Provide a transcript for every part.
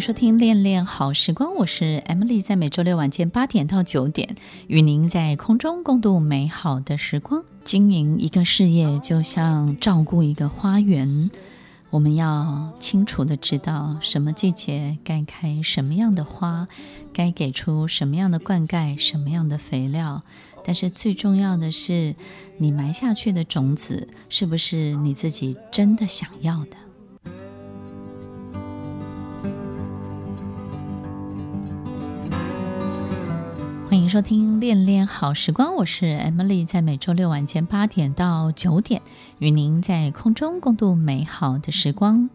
收听《恋恋好时光》，我是 Emily，在每周六晚间八点到九点，与您在空中共度美好的时光。经营一个事业，就像照顾一个花园，我们要清楚的知道什么季节该开什么样的花，该给出什么样的灌溉，什么样的肥料。但是最重要的是，你埋下去的种子，是不是你自己真的想要的？欢迎收听《恋恋好时光》，我是 Emily，在每周六晚间八点到九点，与您在空中共度美好的时光。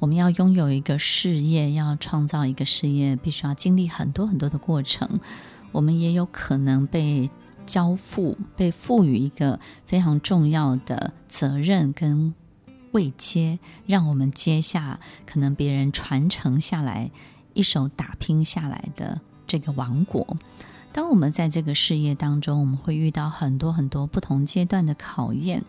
我们要拥有一个事业，要创造一个事业，必须要经历很多很多的过程。我们也有可能被交付、被赋予一个非常重要的责任跟未接，让我们接下可能别人传承下来、一手打拼下来的这个王国。当我们在这个事业当中，我们会遇到很多很多不同阶段的考验。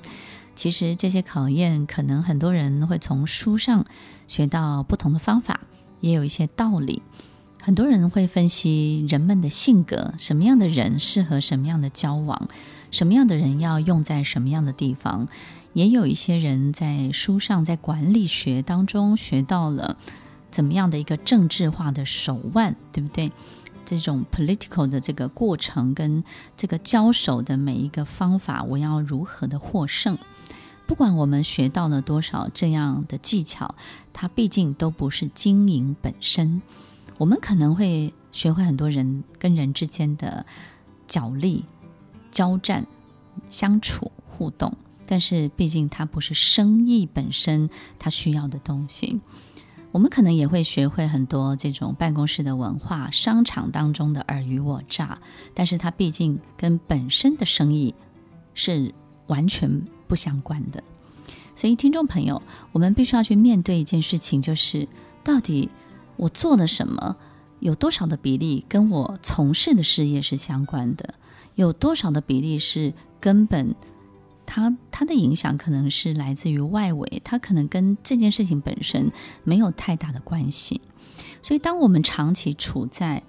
其实这些考验，可能很多人会从书上学到不同的方法，也有一些道理。很多人会分析人们的性格，什么样的人适合什么样的交往，什么样的人要用在什么样的地方。也有一些人在书上，在管理学当中学到了怎么样的一个政治化的手腕，对不对？这种 political 的这个过程跟这个交手的每一个方法，我要如何的获胜？不管我们学到了多少这样的技巧，它毕竟都不是经营本身。我们可能会学会很多人跟人之间的角力、交战、相处、互动，但是毕竟它不是生意本身，它需要的东西。我们可能也会学会很多这种办公室的文化、商场当中的尔虞我诈，但是它毕竟跟本身的生意是完全不相关的。所以，听众朋友，我们必须要去面对一件事情，就是到底我做了什么，有多少的比例跟我从事的事业是相关的，有多少的比例是根本。它它的影响可能是来自于外围，它可能跟这件事情本身没有太大的关系。所以，当我们长期处在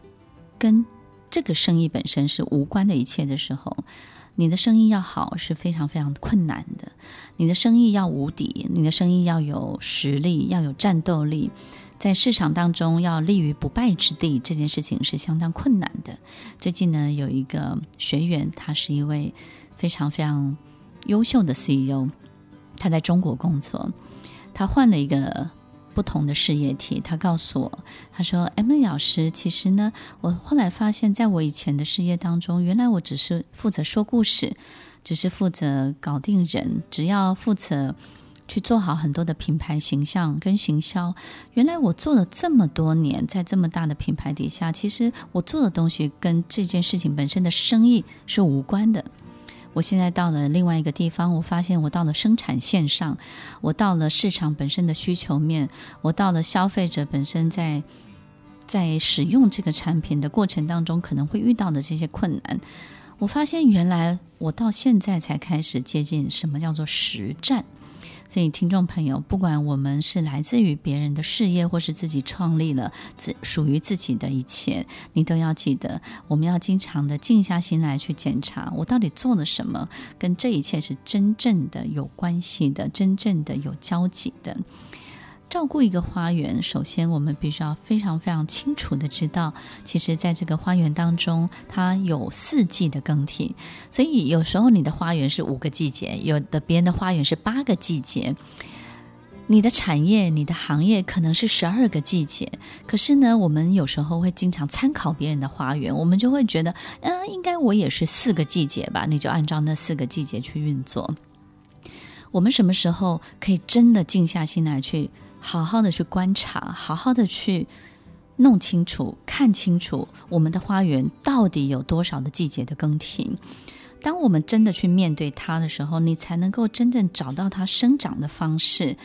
跟这个生意本身是无关的一切的时候，你的生意要好是非常非常困难的。你的生意要无敌，你的生意要有实力，要有战斗力，在市场当中要立于不败之地，这件事情是相当困难的。最近呢，有一个学员，他是一位非常非常。优秀的 CEO，他在中国工作，他换了一个不同的事业体。他告诉我，他说：“M 老师，其实呢，我后来发现，在我以前的事业当中，原来我只是负责说故事，只是负责搞定人，只要负责去做好很多的品牌形象跟行销。原来我做了这么多年，在这么大的品牌底下，其实我做的东西跟这件事情本身的生意是无关的。”我现在到了另外一个地方，我发现我到了生产线上，我到了市场本身的需求面，我到了消费者本身在在使用这个产品的过程当中可能会遇到的这些困难。我发现原来我到现在才开始接近什么叫做实战。所以，听众朋友，不管我们是来自于别人的事业，或是自己创立了自属于自己的一切，你都要记得，我们要经常的静下心来去检查，我到底做了什么，跟这一切是真正的有关系的，真正的有交集的。照顾一个花园，首先我们必须要非常非常清楚的知道，其实在这个花园当中，它有四季的更替。所以有时候你的花园是五个季节，有的别人的花园是八个季节。你的产业、你的行业可能是十二个季节。可是呢，我们有时候会经常参考别人的花园，我们就会觉得，嗯、应该我也是四个季节吧？你就按照那四个季节去运作。我们什么时候可以真的静下心来去？好好的去观察，好好的去弄清楚、看清楚我们的花园到底有多少的季节的更替。当我们真的去面对它的时候，你才能够真正找到它生长的方式。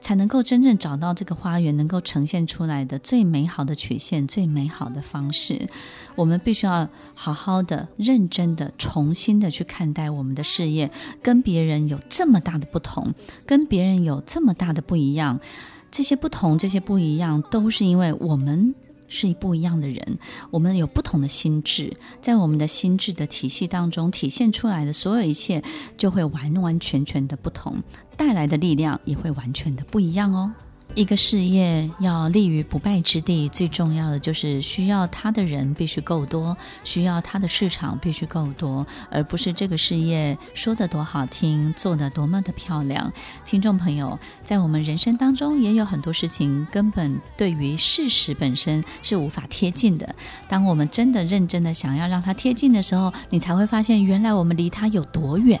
才能够真正找到这个花园能够呈现出来的最美好的曲线、最美好的方式。我们必须要好好的、认真的、重新的去看待我们的事业，跟别人有这么大的不同，跟别人有这么大的不一样。这些不同、这些不一样，都是因为我们。是不一样的人，我们有不同的心智，在我们的心智的体系当中体现出来的所有一切，就会完完全全的不同，带来的力量也会完全的不一样哦。一个事业要立于不败之地，最重要的就是需要它的人必须够多，需要它的市场必须够多，而不是这个事业说得多好听，做得多么的漂亮。听众朋友，在我们人生当中也有很多事情根本对于事实本身是无法贴近的。当我们真的认真的想要让它贴近的时候，你才会发现原来我们离它有多远。